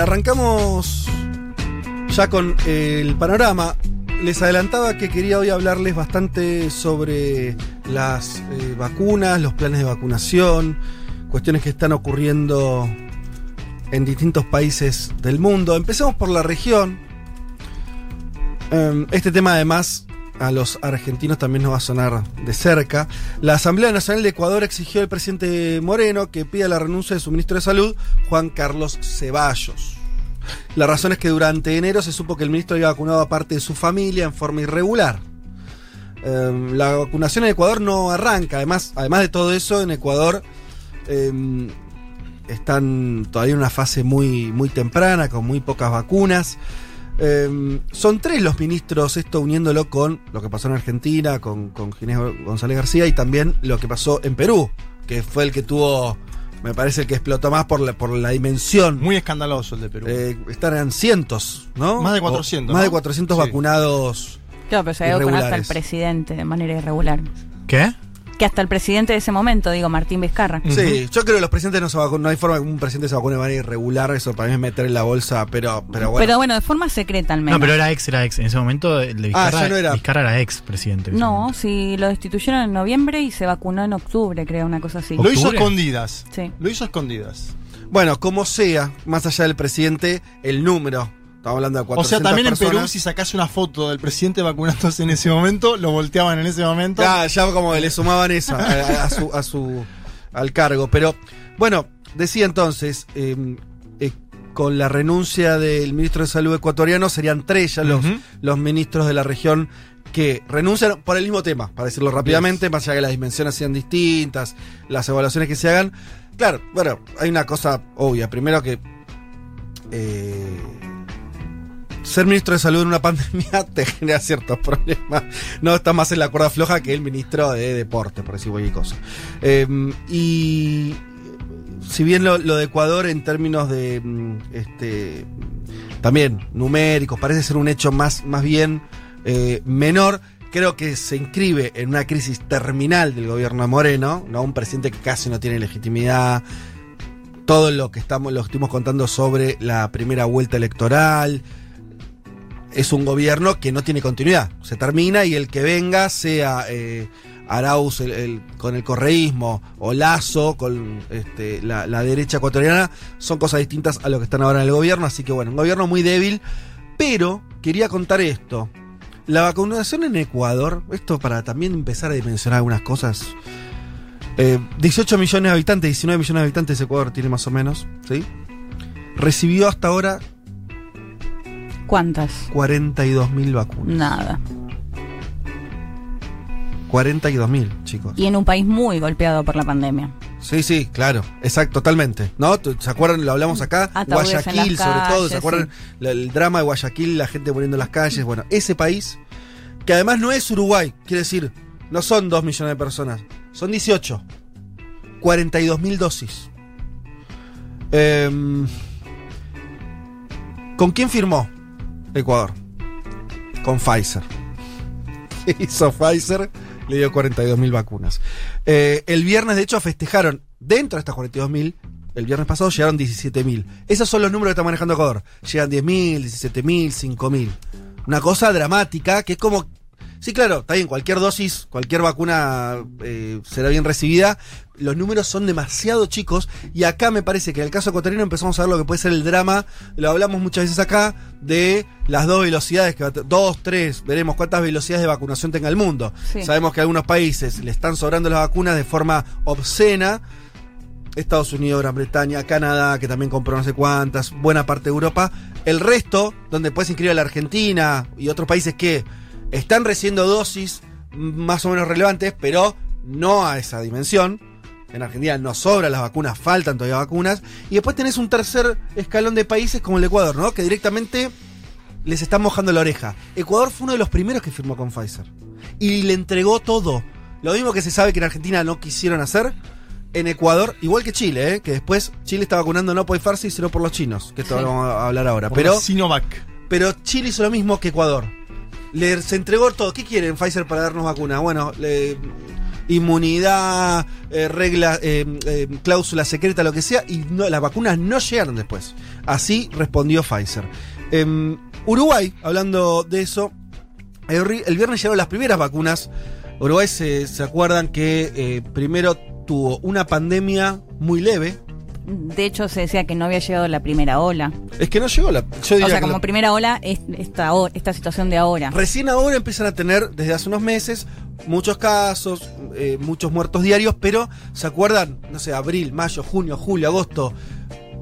Arrancamos ya con el panorama. Les adelantaba que quería hoy hablarles bastante sobre las eh, vacunas, los planes de vacunación, cuestiones que están ocurriendo en distintos países del mundo. Empecemos por la región. Em, Este tema además a los argentinos también nos va a sonar de cerca. La Asamblea Nacional de Ecuador exigió al presidente Moreno que pida la renuncia de su ministro de Salud, Juan Carlos Ceballos. La razón es que durante enero se supo que el ministro había vacunado a parte de su familia en forma irregular. Eh, la vacunación en Ecuador no arranca. Además, además de todo eso, en Ecuador eh, están todavía en una fase muy, muy temprana, con muy pocas vacunas. Eh, son tres los ministros, esto uniéndolo con lo que pasó en Argentina, con, con Ginés González García y también lo que pasó en Perú, que fue el que tuvo, me parece el que explotó más por la, por la dimensión. Muy escandaloso el de Perú. Eh, estarán cientos, ¿no? Más de O 400, más de ¿no? 400 Sí. vacunados. Claro, pero se había vacunado hasta el presidente de manera irregular. ¿Qué? Que hasta el presidente de ese momento, digo, Martín Vizcarra. Sí, yo creo que los presidentes no se vacunan, no hay forma que un presidente se vacune de manera irregular, eso para mí es meter en la bolsa, pero, pero bueno. Pero bueno, de forma secreta al menos. No, pero era ex, era ex. En ese momento el de Ah, Vizcarra, no era. Vizcarra era ex presidente. No, momento. si lo destituyeron en noviembre y se vacunó en octubre, creo, una cosa así. Lo hizo escondidas. Sí. Lo hizo a escondidas. Bueno, como sea, más allá del presidente, el número. Estamos hablando de O 400 sea, también en Perú, si sacás una foto del presidente vacunándose en ese momento, lo volteaban en ese momento. Ya, ya como le sumaban esa a, a su, a su- al cargo. Pero bueno, decía entonces, eh, eh, con la renuncia del ministro de Salud ecuatoriano serían tres ya los, los ministros de la región que renuncian por el mismo tema, para decirlo rápidamente, más allá que las dimensiones sean distintas, las evaluaciones que se hagan. Claro, bueno, hay una cosa obvia. Primero que eh, ser ministro de salud en una pandemia te genera ciertos problemas. No está más en la cuerda floja que el ministro de deporte, por decir cualquier cosa. Eh, y si bien lo, de Ecuador en términos de mm, este también numéricos parece ser un hecho más, más bien eh, menor, creo que se inscribe en una crisis terminal del gobierno de Moreno, ¿no? Un presidente que casi no tiene legitimidad. Todo lo que estamos, lo estuvimos contando sobre la primera vuelta electoral, es un gobierno que no tiene continuidad. Se termina y el que venga, sea eh, Arauz con el correísmo o Lazo con este, la, derecha ecuatoriana, son cosas distintas a lo que están ahora en el gobierno. Así que bueno, un gobierno muy débil. Pero quería contar esto. La vacunación en Ecuador, esto para también empezar a dimensionar algunas cosas. Eh, 18 millones de habitantes, 19 millones de habitantes Ecuador tiene más o menos, ¿sí? Recibió hasta ahora ¿Cuántas? 42 mil vacunas. Nada. 42 mil, chicos. Y en un país muy golpeado por la pandemia. Sí, sí, claro, exacto, totalmente. ¿No? ¿Tú- ¿Se acuerdan? Lo hablamos acá. Ataúdes Guayaquil, sobre todo. ¿Se acuerdan? El drama de Guayaquil, la gente muriendo en las calles. Bueno, ese país, que además no es Uruguay, quiere decir, no son 2 millones de personas, son 18. 42 mil dosis. Em, ¿Con quién firmó Ecuador? Con Pfizer. ¿Qué hizo Pfizer? Le dio 42 mil vacunas. Eh, el viernes, de hecho, festejaron dentro de estas 42 mil. El viernes pasado llegaron 17 mil. Esos son los números que está manejando Ecuador. Llegan 10 mil, 17 mil, 5 mil. Una cosa dramática que es como. Sí, claro, está bien, cualquier dosis, cualquier vacuna eh, será bien recibida. Los números son demasiado chicos y acá me parece que en el caso ecuatoriano empezamos a ver lo que puede ser el drama, lo hablamos muchas veces acá, de las dos velocidades, que dos, tres, veremos cuántas velocidades de vacunación tenga el mundo. Sí. Sabemos que a algunos países le están sobrando las vacunas de forma obscena. Estados Unidos, Gran Bretaña, Canadá, que también compró no sé cuántas, buena parte de Europa. El resto, donde puedes inscribir a la Argentina y otros países que están recibiendo dosis más o menos relevantes, pero no a esa dimensión. En Argentina no sobran las vacunas, faltan todavía vacunas. Y después tenés un tercer escalón de países como el Ecuador, ¿no? Que directamente les están mojando la oreja. Ecuador fue uno de los primeros que firmó con Pfizer. Y le entregó todo. Lo mismo que se sabe que en Argentina no quisieron hacer. En Ecuador, igual que Chile, ¿eh? que después Chile está vacunando no por Pfizer, sino por los chinos, que esto Sí. lo vamos a hablar ahora. Por Pero Sinovac. pero Chile hizo lo mismo que Ecuador. Le, se entregó todo. ¿Qué quieren Pfizer para darnos vacuna? Bueno, inmunidad, eh, regla, eh, eh, cláusula secreta, lo que sea, y las vacunas no llegaron después. Así respondió Pfizer. Em, Uruguay, hablando de eso, el viernes llegaron las primeras vacunas. Uruguay se, se acuerdan que eh, primero tuvo una pandemia muy leve. De hecho, se decía que no había llegado la primera ola. Es que no llegó la. Yo O sea, como la- primera ola es esta, esta situación de ahora. Recién ahora empiezan a tener, desde hace unos meses, muchos casos, eh, muchos muertos diarios, pero ¿se acuerdan? No sé, abril, mayo, junio, julio, agosto.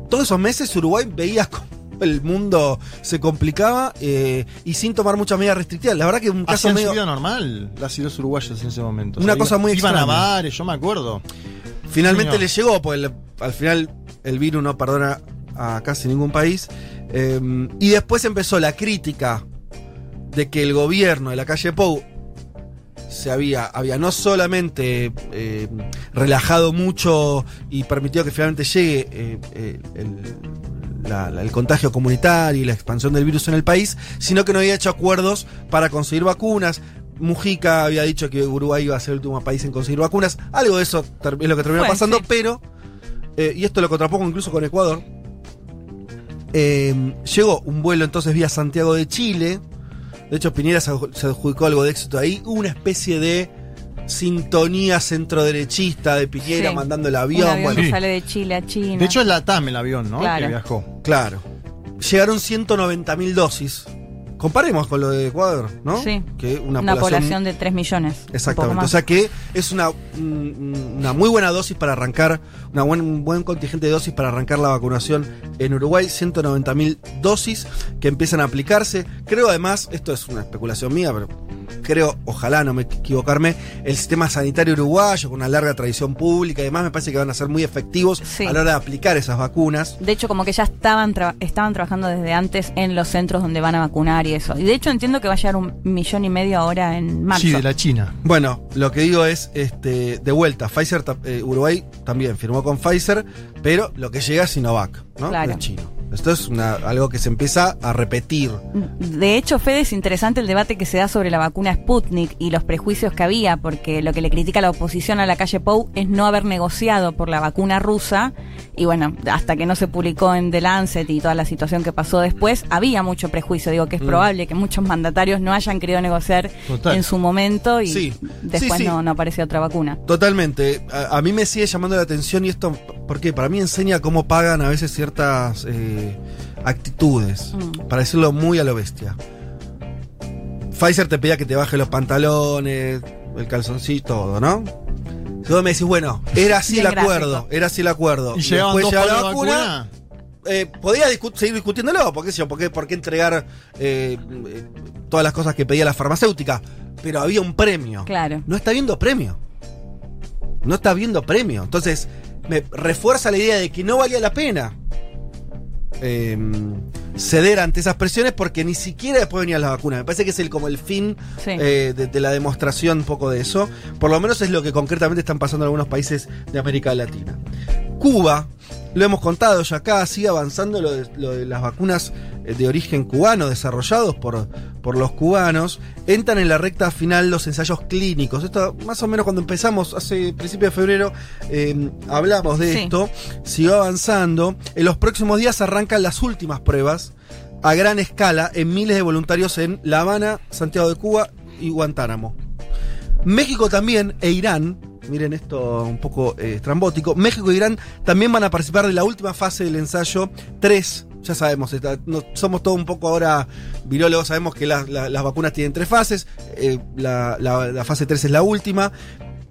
Todos esos meses Uruguay veía cómo el mundo se complicaba eh, y sin tomar muchas medidas restrictivas. La verdad que un caso medio... vida normal las y los uruguayos en ese momento. Una cosa muy Iban a extraña. bares, yo me acuerdo. Finalmente Señor. le llegó, pues el- al final el virus no perdona a casi ningún país. Eh, y después empezó la crítica de que el gobierno de la calle Pou se había, había no solamente eh, relajado mucho y permitido que finalmente llegue eh, eh, el, la- la- el contagio comunitario y la expansión del virus en el país, sino que no había hecho acuerdos para conseguir vacunas. Mujica había dicho que Uruguay iba a ser el último país en conseguir vacunas. Algo de eso es lo que terminó pasando, sí. pero, eh, y esto lo contrapongo incluso con Ecuador, eh, llegó un vuelo entonces vía Santiago de Chile. De hecho, Piñera se, adju- se adjudicó algo de éxito ahí. Hubo una especie de sintonía centroderechista de Piñera Sí. mandando el Un avión. avión bueno, que Sí. sale de Chile a China. De hecho, es la TAM el avión, ¿no? Claro. Que viajó. claro. Llegaron 190 mil dosis. Comparemos con lo de Ecuador, ¿no? Sí. Que una, una, población población, de 3 millones. Exactamente. O sea que es una, un- una muy buena dosis para arrancar, una buen, un buen contingente de dosis para arrancar la vacunación en Uruguay. 190 mil dosis que empiezan a aplicarse. Creo además, esto es una especulación mía, pero creo, ojalá no me equivocarme, el sistema sanitario uruguayo con una larga tradición pública y demás me parece que van a ser muy efectivos Sí. a la hora de aplicar esas vacunas. De hecho, como que ya estaban, tra- estaban trabajando desde antes en los centros donde van a vacunar y eso. Y de hecho entiendo que va a llegar un millón y medio ahora en marzo. Sí, de la China. Bueno, lo que digo es, este, de vuelta, Pfizer, eh, Uruguay también firmó con Pfizer, pero lo que llega es Sinovac, ¿no? Claro. Chino. Esto es una- algo que se empieza a repetir. De hecho, Fede, es interesante el debate que se da sobre la vacuna Sputnik y los prejuicios que había, porque lo que le critica la oposición a la calle Pou es no haber negociado por la vacuna rusa. Y bueno, hasta que no se publicó en The Lancet y toda la situación que pasó después, había mucho prejuicio. Digo que es Mm. probable que muchos mandatarios no hayan querido negociar Total. en su momento y Sí. después Sí, sí. No, no aparecía otra vacuna. Totalmente. A, a mí me sigue llamando la atención y esto, porque para mí enseña cómo pagan a veces ciertas eh, actitudes, Mm. para decirlo muy a lo bestia. Pfizer te pedía que te baje los pantalones, el calzoncillo, todo, ¿no? Luego me decís, bueno, era así Bien el acuerdo, gráfico. era así el acuerdo. Y llegaban después la vacuna, vacuna. eh, podía discu- seguir discutiéndolo, porque yo, ¿por qué, por qué entregar eh, eh, todas las cosas que pedía la farmacéutica? Pero había un premio. Claro. No está viendo premio. No está viendo premio. Entonces, me refuerza la idea de que no valía la pena eh, ceder ante esas presiones porque ni siquiera después venía la vacuna. Me parece que es el, como el fin Sí. eh, de, de la demostración un poco de eso. Por lo menos es lo que concretamente están pasando en algunos países de América Latina. Cuba, lo hemos contado ya acá, sigue avanzando lo de, lo de las vacunas de origen cubano desarrollados por, por los cubanos. Entran en la recta final los ensayos clínicos. Esto más o menos cuando empezamos, hace principio de febrero, eh, hablamos de Sí. esto. Siguió avanzando. En los próximos días arrancan las últimas pruebas a gran escala en miles de voluntarios en La Habana, Santiago de Cuba y Guantánamo. México también e Irán, miren esto un poco eh, estrambótico, México e Irán también van a participar de la última fase del ensayo 3. Ya sabemos, está- no- somos todos un poco ahora virólogos, sabemos que las- la- las vacunas tienen tres fases, eh, la, fase 3 es la última,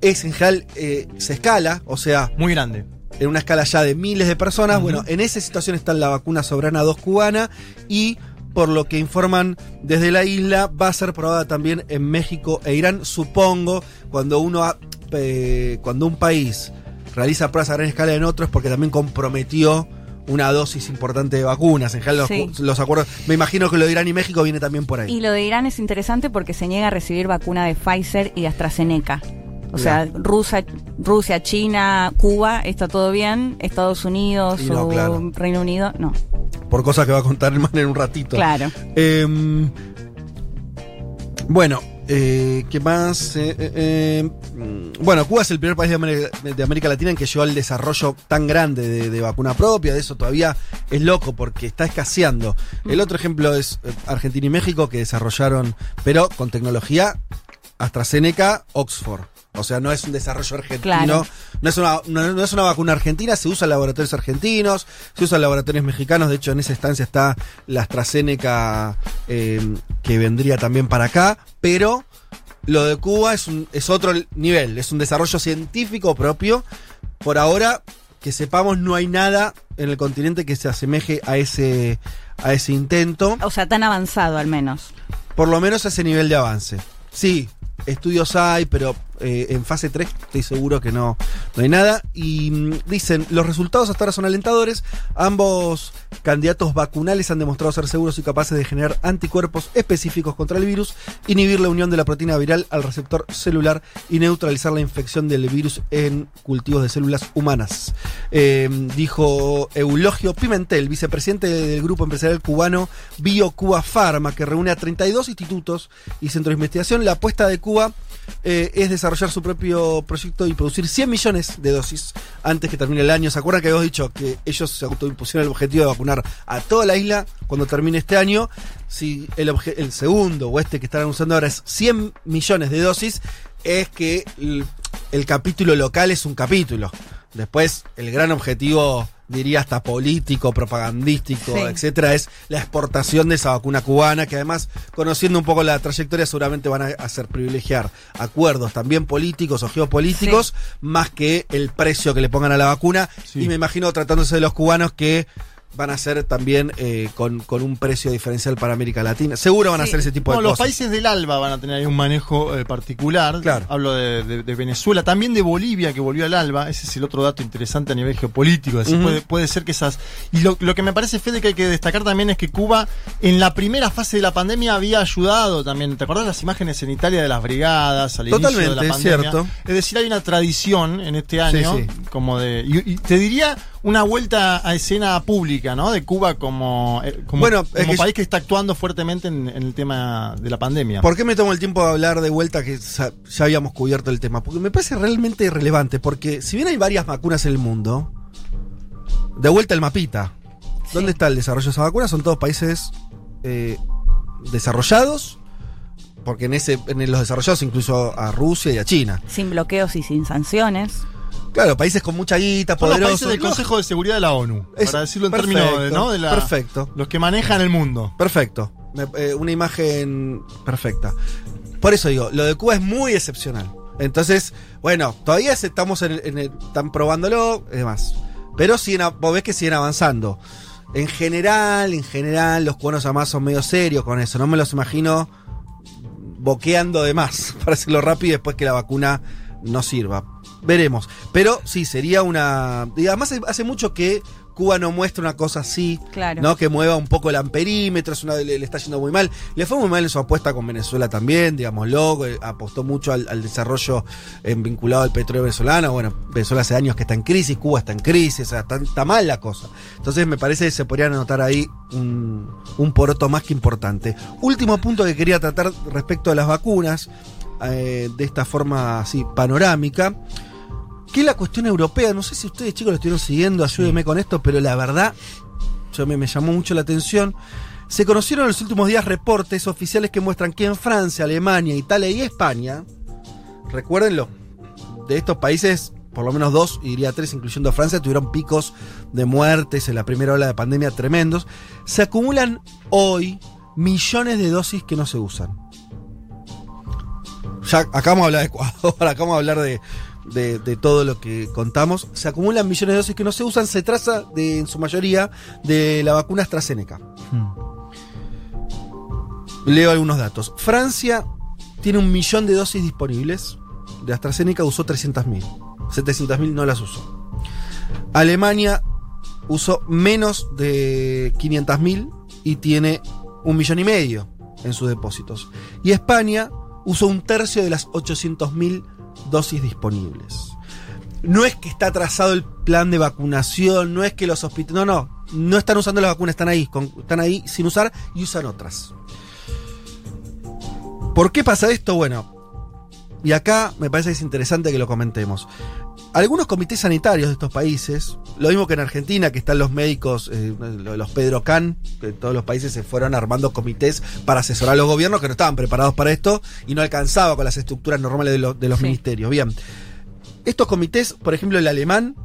es en general, eh, se escala, o sea, Muy grande. en una escala ya de miles de personas. Bueno, en esa situación está la vacuna Soberana 2 cubana y por lo que informan desde la isla, va a ser probada también en México e Irán, supongo, cuando uno ha- eh, cuando un país realiza pruebas a gran escala en otros porque también comprometió una dosis importante de vacunas. En general, Sí. los, acuerdos. Me imagino que lo de Irán y México viene también por ahí. Y lo de Irán es interesante porque se niega a recibir vacuna de Pfizer y de AstraZeneca. O sea, Rusia, Rusia, China, Cuba, está todo bien. Estados Unidos no, o claro. Reino Unido, no. Por cosas que va a contar el man en un ratito. Claro. Em, bueno, eh, ¿qué más? Eh, eh, eh, mm, bueno, Cuba es el primer país de América, Latina en que llegó al desarrollo tan grande de, de vacuna propia. De eso todavía es loco porque está escaseando. El otro ejemplo es eh, Argentina y México que desarrollaron, pero con tecnología AstraZeneca, Oxford. O sea, no es un desarrollo argentino. Claro. No, es una, no, no es una vacuna argentina, se usa en laboratorios argentinos, se usa en laboratorios mexicanos. De hecho, en esa estancia está la AstraZeneca eh, que vendría también para acá. Pero lo de Cuba es, un, es otro nivel, es un desarrollo científico propio. Por ahora, que sepamos, no hay nada en el continente que se asemeje a ese, a ese intento O sea, tan avanzado al menos. por lo menos a ese nivel de avance. Sí, estudios hay, pero eh, en fase 3 estoy seguro que no, no hay nada. Y mm, dicen, los resultados hasta ahora son alentadores. Ambos candidatos vacunales han demostrado ser seguros y capaces de generar anticuerpos específicos contra el virus, inhibir la unión de la proteína viral al receptor celular y neutralizar la infección del virus en cultivos de células humanas. Eh, dijo Eulogio Pimentel, vicepresidente del grupo empresarial cubano BioCuba Pharma, que reúne a 32 institutos y centros de investigación. La apuesta de Cuba eh, es desarrollar su propio proyecto y producir 100 millones de dosis antes que termine el año. ¿Se acuerdan que habíamos dicho que ellos se autoimpusieron el objetivo de vacunar a toda la isla cuando termine este año? Si el, obje- el segundo o este que están anunciando ahora es 100 millones de dosis, es que el, el capítulo local es un capítulo. Después, el gran objetivo, diría hasta político, propagandístico, Sí. etcétera, es la exportación de esa vacuna cubana, que además, conociendo un poco la trayectoria, seguramente van a hacer privilegiar acuerdos también políticos o geopolíticos, más que el precio que le pongan a la vacuna. Sí. Y me imagino tratándose de los cubanos que van a ser también eh, con, con un precio diferencial para América Latina. Seguro van a Sí. hacer ese tipo No, de los cosas. países del ALBA van a tener ahí un manejo eh, particular. Claro. Hablo de, de- de Venezuela, también de Bolivia que volvió al ALBA. Ese es el otro dato interesante a nivel geopolítico. Es puede, puede ser que esas. Y lo, lo que me parece, Fede, que hay que destacar también es que Cuba, en la primera fase de la pandemia, había ayudado también. ¿Te acordás las imágenes en Italia de las brigadas al inicio de la Totalmente, pandemia? cierto. Es decir, hay una tradición en este año, sí. como de. Y, y te diría una vuelta a escena pública, ¿no? De Cuba como, eh, como, Bueno, es como que- país que está actuando fuertemente en, en el tema de la pandemia. ¿Por qué me tomo el tiempo de hablar de vuelta que ya habíamos cubierto el tema? Porque me parece realmente relevante, porque si bien hay varias vacunas en el mundo, de vuelta el mapita. ¿Dónde está el desarrollo de esas vacunas? Son todos países eh, desarrollados, porque en ese en los desarrollados incluso a Rusia y a China. Sin bloqueos y sin sanciones. Claro, países con mucha guita, Son los poderosos. países del No, Consejo de Seguridad de la ONU, Es- para decirlo en perfecto, términos de, ¿no? de la, perfecto. los que manejan el mundo. Perfecto. Eh, una imagen perfecta. Por eso digo, lo de Cuba es muy excepcional. Entonces, bueno, todavía estamos en el, en el- están probándolo y demás. Pero siguen, vos ves que siguen avanzando. En general, en general, los cubanos además son medio serios con eso. No me los imagino boqueando de más, para decirlo rápido, y después que la vacuna no sirva. Veremos. Pero sí, sería una. Y además hace- mucho que Cuba no muestra una cosa así. Claro. ¿no? Que mueva un poco el amperímetro, es una, le, le está yendo muy mal. Le fue muy mal en su apuesta con Venezuela también, digámoslo, eh, apostó mucho al, al desarrollo eh, vinculado al petróleo venezolano. Bueno, Venezuela hace años que está en crisis, Cuba está en crisis, o sea, está, está mal la cosa. Entonces me parece que se podría anotar ahí un, un poroto más que importante. Último punto que quería tratar respecto a las vacunas, eh, de esta forma así panorámica que la cuestión europea. No sé si ustedes, chicos, lo estuvieron siguiendo, ayúdenme con esto, pero la verdad, yo me, me llamó mucho la atención. Se conocieron en los últimos días reportes oficiales que muestran que en Francia, Alemania, Italia y España, recuérdenlo, de estos países, por lo menos dos, y diría tres, incluyendo a Francia, tuvieron picos de muertes en la primera ola de pandemia tremendos. Se acumulan hoy millones de dosis que no se usan. Ya acá vamos a hablar de Ecuador, acá vamos a hablar de, de, de todo lo que contamos. Se acumulan millones de dosis que no se usan. Se traza de, en su mayoría de la vacuna AstraZeneca. Hmm. Leo algunos datos. Francia tiene un millón de dosis disponibles. De AstraZeneca usó 300.000. 700.000 no las usó. Alemania usó menos de 500.000 y tiene un millón y medio en sus depósitos. Y España usó un tercio de las 800.000 dosis disponibles. No es que está atrasado el plan de vacunación, no es que los hospitales... No, no, no están usando las vacunas, están ahí, están ahí sin usar y usan otras. ¿Por qué pasa esto? Bueno, y acá me parece que es interesante que lo comentemos. Algunos comités sanitarios de estos países, lo mismo que en Argentina, que están los médicos, eh, los Pedro Can, que en todos los países se fueron armando comités para asesorar a los gobiernos que no estaban preparados para esto y no alcanzaba con las estructuras normales de, los- de los Sí. ministerios. Bien, estos comités, por ejemplo el alemán,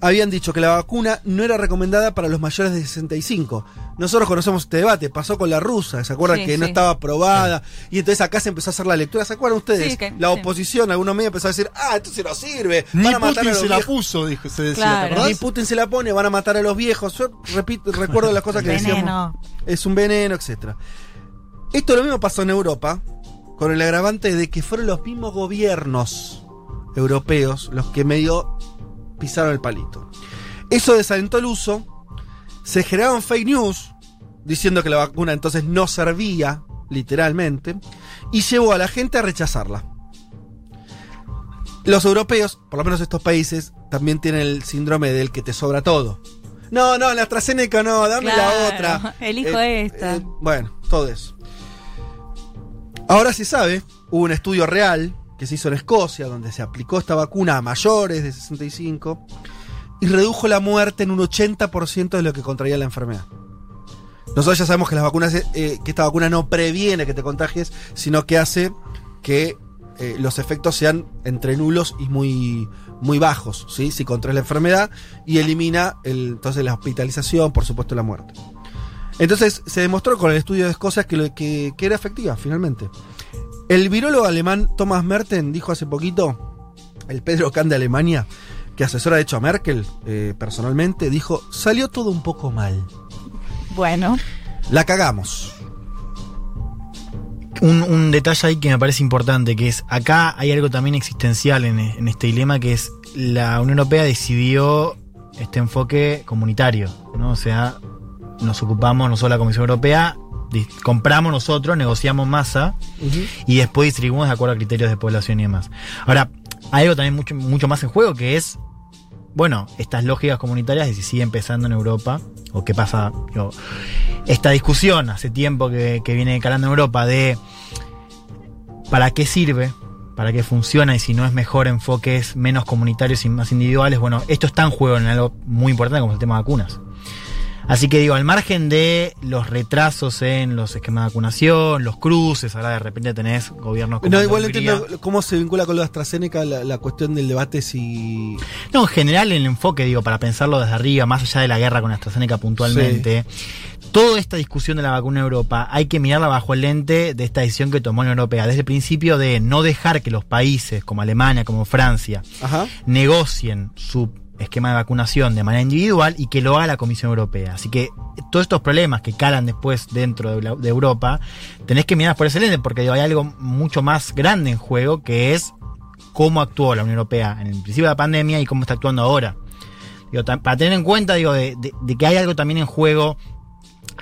habían dicho que la vacuna no era recomendada para los mayores de 65. Nosotros conocemos este debate, pasó con la rusa, ¿se acuerdan Sí, que no estaba aprobada? Y entonces acá se empezó a hacer la lectura, ¿se acuerdan ustedes? Sí, que- la sí. oposición, algunos medios empezó a decir, ah, esto se no sirve, Ni van a matar a Putin los se la puso, dijo, se decía, Claro. ¿te acordás? Ni Putin se la pone, van a matar a los viejos. Yo repito, recuerdo las cosas que decíamos. Veneno. Es un veneno, etcétera. Esto lo mismo pasó en Europa, con el agravante de que fueron los mismos gobiernos europeos los que medio pisaron el palito. Eso desalentó el uso, se generaron fake news diciendo que la vacuna entonces no servía, literalmente, y llevó a la gente a rechazarla. Los europeos, por lo menos estos países, también tienen el síndrome del que te sobra todo. No, no, la AstraZeneca no, dame la otra. elijo esta. bueno, todo eso. Ahora se sabe, hubo un estudio real que se hizo en Escocia, donde se aplicó esta vacuna a mayores de 65 y redujo la muerte en un 80% de lo que contraía la enfermedad. Nosotros ya sabemos que las vacunas, eh, que esta vacuna no previene que te contagies, sino que hace que eh, los efectos sean entre nulos y muy, muy bajos, ¿sí? Si contraes la enfermedad y elimina el- entonces la hospitalización, por supuesto la muerte. Entonces se demostró con el estudio de Escocia que, que, que era efectiva, finalmente. El virólogo alemán Thomas Merten dijo hace poquito, el Pedro Kahn de Alemania, que asesora de hecho a Merkel eh, personalmente, dijo, salió todo un poco mal. Bueno, La cagamos. Un, un detalle ahí que me parece importante, que es acá hay algo también existencial en, en este dilema, que es la Unión Europea decidió este enfoque comunitario, ¿no? O sea, nos ocupamos nosotros la Comisión Europea, compramos nosotros, negociamos masa y después distribuimos de acuerdo a criterios de población y demás. Ahora, hay algo también mucho, mucho más en juego que es, bueno, estas lógicas comunitarias de si sigue empezando en Europa o qué pasa. digo, esta discusión hace tiempo que, que viene calando en Europa de para qué sirve, para qué funciona y si no es mejor enfoques menos comunitarios y más individuales. Bueno, esto está en juego en algo muy importante como es el tema de vacunas. Así que digo, al margen de los retrasos en los esquemas de vacunación, los cruces, ahora de repente tenés gobiernos como No, igual entiendo cómo se vincula con lo de AstraZeneca la, la cuestión del debate si... No, en general el enfoque, digo, para pensarlo desde arriba, más allá de la guerra con AstraZeneca puntualmente, toda esta discusión de la vacuna en Europa hay que mirarla bajo el lente de esta decisión que tomó la Unión Europea, desde el principio de no dejar que los países como Alemania, como Francia, Ajá. negocien su esquema de vacunación de manera individual y que lo haga la Comisión Europea. Así que todos estos problemas que calan después dentro de, la- de Europa, tenés que mirar por ese lente, porque hay algo mucho más grande en juego que es cómo actuó la Unión Europea en el principio de la pandemia y cómo está actuando ahora. Para tener en cuenta digo, de que hay algo también en juego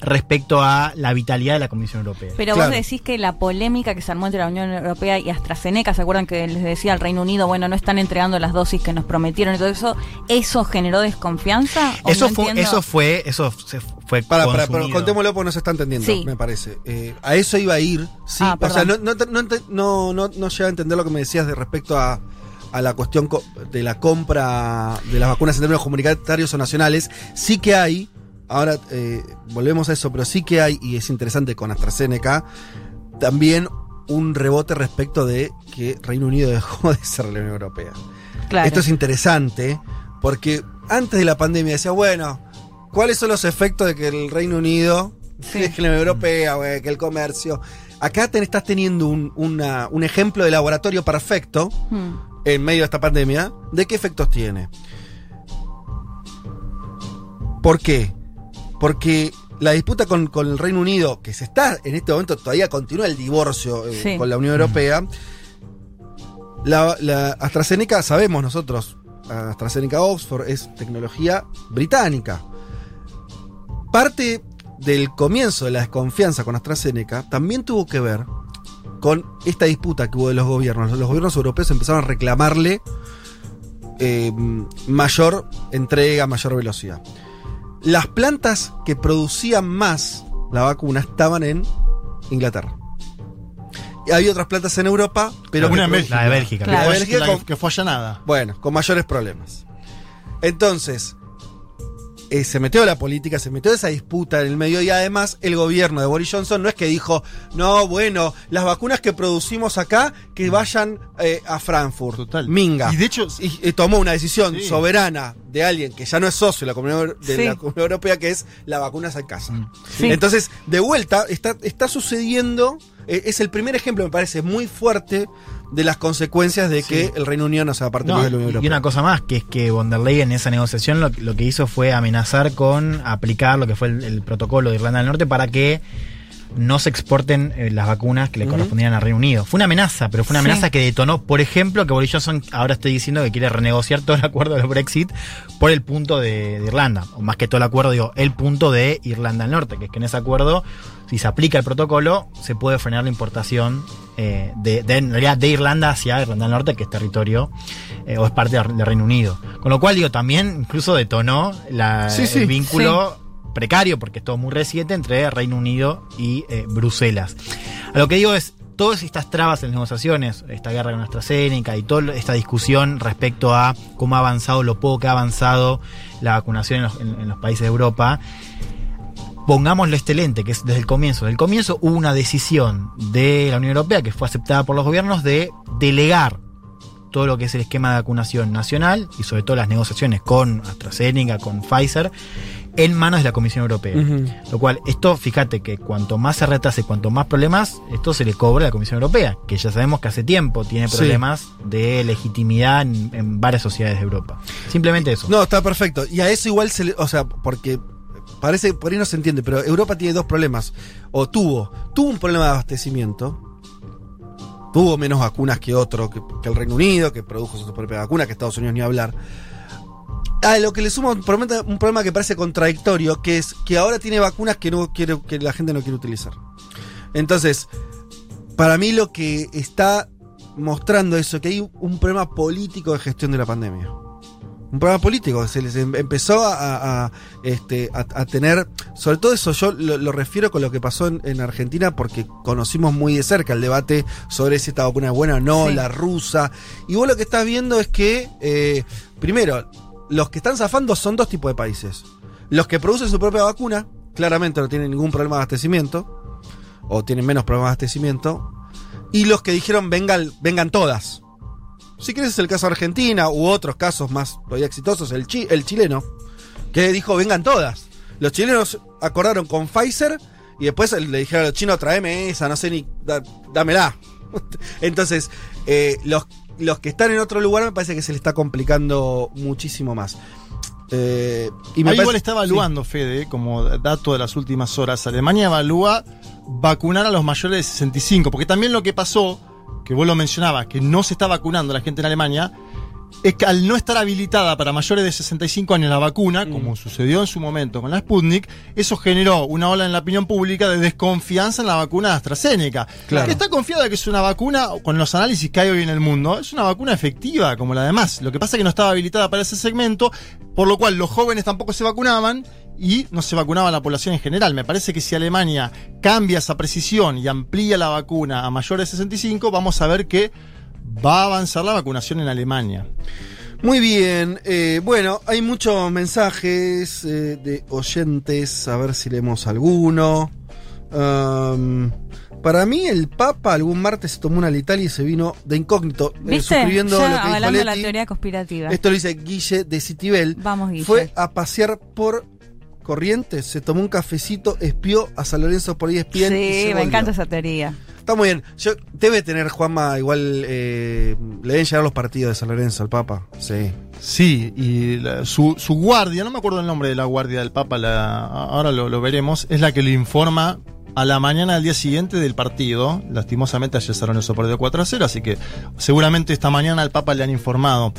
respecto a la vitalidad de la Comisión Europea. pero Claro. vos decís que la polémica que se armó entre la Unión Europea y AstraZeneca, ¿se acuerdan que les decía al Reino Unido, bueno, no están entregando las dosis que nos prometieron y todo eso? ¿Eso generó desconfianza? ¿O Eso no fue, entiendo? eso fue, eso se fue Para, para, pero consumido. contémoslo porque no se está entendiendo, Sí. me parece. Eh, a eso iba a ir. Sí, Ah, o sea, no, no, no, no, no, no llega a entender lo que me decías de respecto a, a la cuestión co- de la compra de las vacunas en términos comunitarios o nacionales. Sí que hay, ahora eh, volvemos a eso, pero sí que hay, y es interesante con AstraZeneca, también un rebote respecto de que Reino Unido dejó de ser la Unión Europea. Claro. Esto es interesante porque antes de la pandemia decía, bueno, ¿cuáles son los efectos de que el Reino Unido, Sí. que la Unión Europea, que el comercio? Acá te estás teniendo un, una- un ejemplo de laboratorio perfecto Hmm. en medio de esta pandemia. ¿De qué efectos tiene? ¿Por qué? Porque la disputa con, con el Reino Unido, que se está en este momento, todavía continúa el divorcio eh, Sí. con la Unión Europea, La, la AstraZeneca, sabemos nosotros, AstraZeneca Oxford es tecnología británica. Parte del comienzo de la desconfianza con AstraZeneca también tuvo que ver con esta disputa que hubo de los gobiernos. Los gobiernos europeos empezaron a reclamarle eh, mayor entrega, mayor velocidad. Las plantas que producían más la vacuna estaban en Inglaterra. Y había otras plantas en Europa, pero Una Bélgica. La de Bélgica. La de Bélgica con- la que fue allanada. bueno, con mayores problemas. Entonces, eh, se metió la política, se metió esa disputa en el medio y además el gobierno de Boris Johnson no es que dijo, no, bueno, las vacunas que producimos acá, que vayan eh, a Frankfurt. Total. Minga. Y de hecho, Y, tomó una decisión Sí. soberana de alguien que ya no es socio de la Comunidad, de Sí. la Comunidad Europea, que es la vacuna en casa. Mm. Sí. Entonces, de vuelta, está, está sucediendo, eh, es el primer ejemplo, me parece, muy fuerte de las consecuencias de que el Reino Unido no se va a partir No, de la Unión y Europea. una cosa más, que es que von der Leyen en esa negociación lo, lo que hizo fue amenazar con aplicar lo que fue el, el protocolo de Irlanda del Norte para que no se exporten eh, las vacunas que le Ujú. correspondían al Reino Unido. Fue una amenaza, pero fue una Sí. amenaza que detonó, por ejemplo, que Boris Johnson ahora estoy diciendo que quiere renegociar todo el acuerdo del Brexit por el punto de, de Irlanda. O más que todo el acuerdo, digo, el punto de Irlanda del Norte, que es que en ese acuerdo, si se aplica el protocolo, se puede frenar la importación eh, de, de- en realidad de Irlanda hacia Irlanda del Norte, que es territorio eh, o es parte del del Reino Unido. Con lo cual, digo, también incluso detonó la, Sí, sí. el vínculo precario, porque es todo muy reciente, entre Reino Unido y eh, Bruselas. A lo que digo es, todas estas trabas en las negociaciones, esta guerra con AstraZeneca y toda esta discusión respecto a cómo ha avanzado, lo poco que ha avanzado la vacunación en los, en- en los países de Europa, pongámoslo este lente, que es desde el comienzo. Desde el comienzo hubo una decisión de la Unión Europea que fue aceptada por los gobiernos de delegar todo lo que es el esquema de vacunación nacional y sobre todo las negociaciones con AstraZeneca, con Pfizer, en manos de la Comisión Europea. Lo cual, esto, fíjate que cuanto más se retrase, cuanto más problemas, esto se le cobra a la Comisión Europea, que ya sabemos que hace tiempo tiene Sí. problemas de legitimidad en, en varias sociedades de Europa. Simplemente eso. No, está perfecto. Y a eso igual se le. O sea, porque parece, por ahí no se entiende, pero Europa tiene dos problemas. O tuvo. Tuvo un problema de abastecimiento. Tuvo menos vacunas que otro, que, el Reino Unido, que produjo su propia vacuna, que Estados Unidos ni hablar. A lo que le suma un problema, un problema que parece contradictorio, que es que ahora tiene vacunas que no quiere, que la gente no quiere utilizar. Entonces, para mí lo que está mostrando eso, que hay un problema político de gestión de la pandemia. Un problema político, se les em- empezó a, a- a, este, a, a tener, sobre todo eso yo lo, lo refiero con lo que pasó en, en Argentina porque conocimos muy de cerca el debate sobre si esta vacuna es buena o no, Sí. la rusa. Y vos lo que estás viendo es que, eh, primero, los que están zafando son dos tipos de países. Los que producen su propia vacuna, claramente no tienen ningún problema de abastecimiento, o tienen menos problemas de abastecimiento, y los que dijeron vengan, vengan todas. Si quieres es el caso de Argentina u otros casos más todavía exitosos, el, chi- el chileno, que dijo vengan todas. Los chilenos acordaron con Pfizer y después le dijeron a los chinos tráeme esa, no sé ni, da- dámela. Entonces, eh, los, los que están en otro lugar me parece que se le está complicando muchísimo más. Eh, y me Ahí parece- igual está evaluando, Fede, como dato de las últimas horas. Alemania evalúa vacunar a los mayores de 65, porque también lo que pasó, que vos lo mencionabas, que no se está vacunando la gente en Alemania, es que al no estar habilitada para mayores de 65 años la vacuna, como sucedió en su momento con la Sputnik, eso generó una ola en la opinión pública de desconfianza en la vacuna de AstraZeneca. Claro. Que está confiada que es una vacuna, con los análisis que hay hoy en el mundo, es una vacuna efectiva como la demás. Lo que pasa es que no estaba habilitada para ese segmento, por lo cual los jóvenes tampoco se vacunaban y no se vacunaba la población en general. Me parece que si Alemania cambia esa precisión y amplía la vacuna a mayores de 65, vamos a ver que va a avanzar la vacunación en Alemania. Muy bien, eh, bueno, hay muchos mensajes eh, de oyentes, a ver si leemos alguno. Um, para mí el Papa algún martes se tomó una Italia y se vino de incógnito, eh, ¿Viste? suscribiendo Ya lo que dijo avalando la Leti. teoría conspirativa. Esto lo dice Guille de Citibel. Vamos, Guille. Fue a pasear por Corrientes, se tomó un cafecito, espió a San Lorenzo por ahí ESPN y sí, se me volvió. encanta esa teoría. Está muy bien. Yo, debe tener Juanma igual. eh, le deben llegar los partidos de San Lorenzo al Papa. Sí. Sí, y la- su, su guardia, no me acuerdo el nombre de la guardia del Papa, la- ahora lo, lo veremos, es la que le informa a la mañana del día siguiente del partido. Lastimosamente ayer San Lorenzo perdió 4 a 0, así que seguramente esta mañana al Papa le han informado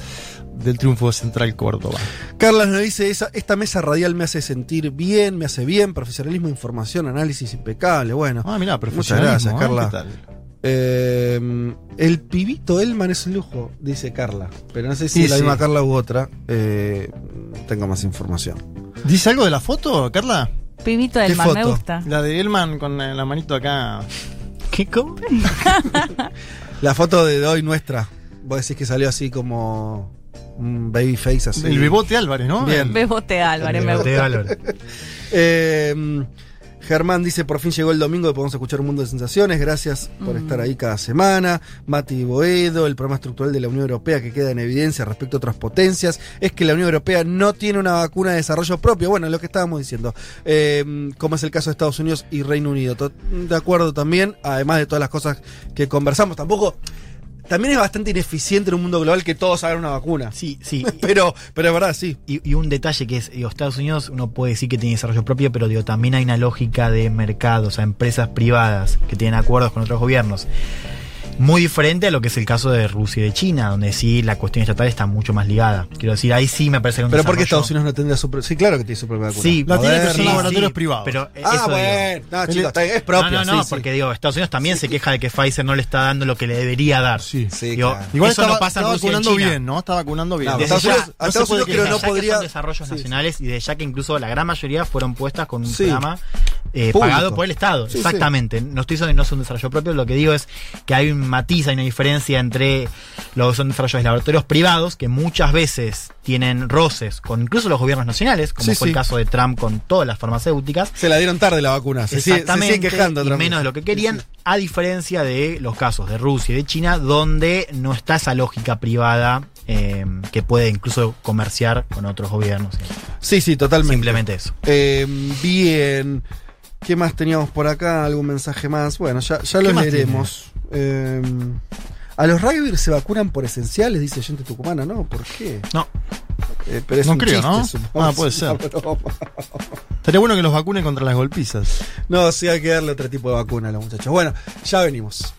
del triunfo de Central Córdoba. Carlas nos dice, esa, esta mesa radial me hace sentir bien, me hace bien, profesionalismo, información, análisis impecable. Bueno, Ah, mirá, muchas gracias, ¿eh? Carla. Eh, el pibito Elman es un lujo, dice Carla. Pero no sé si Sí, es la sí. misma Carla u otra. Eh, tengo más información. ¿Dice algo de la foto, Carla? Pibito del ¿Qué mar, me gusta. La de Elman con la manito acá. ¿Qué? ¿Cómo? La foto de hoy nuestra. Vos decís que salió así como un baby face así. El Bebote Álvarez, ¿no? Bien. Bebote Álvarez, me gusta. valor. Eh, Germán dice, por fin llegó el domingo y podemos escuchar un mundo de sensaciones. Gracias por estar ahí cada semana. Mati Boedo, el problema estructural de la Unión Europea que queda en evidencia respecto a otras potencias es que la Unión Europea no tiene una vacuna de desarrollo propio. Bueno, lo que estábamos diciendo, eh, como es el caso de Estados Unidos y Reino Unido. De acuerdo también, además de todas las cosas que conversamos. Tampoco... También es bastante ineficiente en un mundo global que todos hagan una vacuna. Sí, sí. Pero, pero es verdad, sí. Y, y un detalle que es, digo, Estados Unidos uno puede decir que tiene desarrollo propio, pero digo, también hay una lógica de mercado, o sea, empresas privadas que tienen acuerdos con otros gobiernos. Muy diferente a lo que es el caso de Rusia y de China, donde sí la cuestión estatal está mucho más ligada. Quiero decir, ahí sí me parece que un Pero ¿por qué desarrollo- Estados Unidos no tendría su... Sí, claro que tiene su propia vacuna. Sí, La tiene, pero Moderna. son laboratorios privados. Pero Ah, eso bueno. No, chicos, es propio. no, no, no, sí, sí. porque digo, Estados Unidos también se queja de que Pfizer no le está dando lo que le debería dar. Sí. Sí, Digo, claro. Igual eso está, no pasa en está Rusia en vacunando China. bien, ¿no? Está vacunando bien. Desde Estados ya, Unidos- no Estados Unidos creo no que podría- desarrollos Sí. nacionales y de ya que incluso la gran mayoría fueron puestas con un Sí. programa eh, pagado por el Estado. Sí, Exactamente. No estoy diciendo que no es un desarrollo propio, lo que digo es que hay un matiz, hay una diferencia entre lo que son desarrollos de laboratorios privados, que muchas veces tienen roces con incluso los gobiernos nacionales, como Sí, fue el caso de Trump con todas las farmacéuticas. Se la dieron tarde la vacuna. Se se Exactamente, sigue quejando. y menos de lo que querían, a diferencia de los casos de Rusia y de China, donde no está esa lógica privada eh, que puede incluso comerciar con otros gobiernos. Sí, sí, totalmente. Simplemente eso. Eh, bien. ¿Qué más teníamos por acá? ¿Algún mensaje más? Bueno, ya, ya ¿Qué lo más leeremos. Eh, a los rugbyers se vacunan por esenciales, dice gente tucumana, ¿no? ¿Por qué? No, Eh, pero es No un creo, chiste, ¿no? Ah, puede ser. Estaría bueno que los vacunen contra las golpizas. No, sí hay que darle otro tipo de vacuna a los muchachos. Bueno, ya venimos.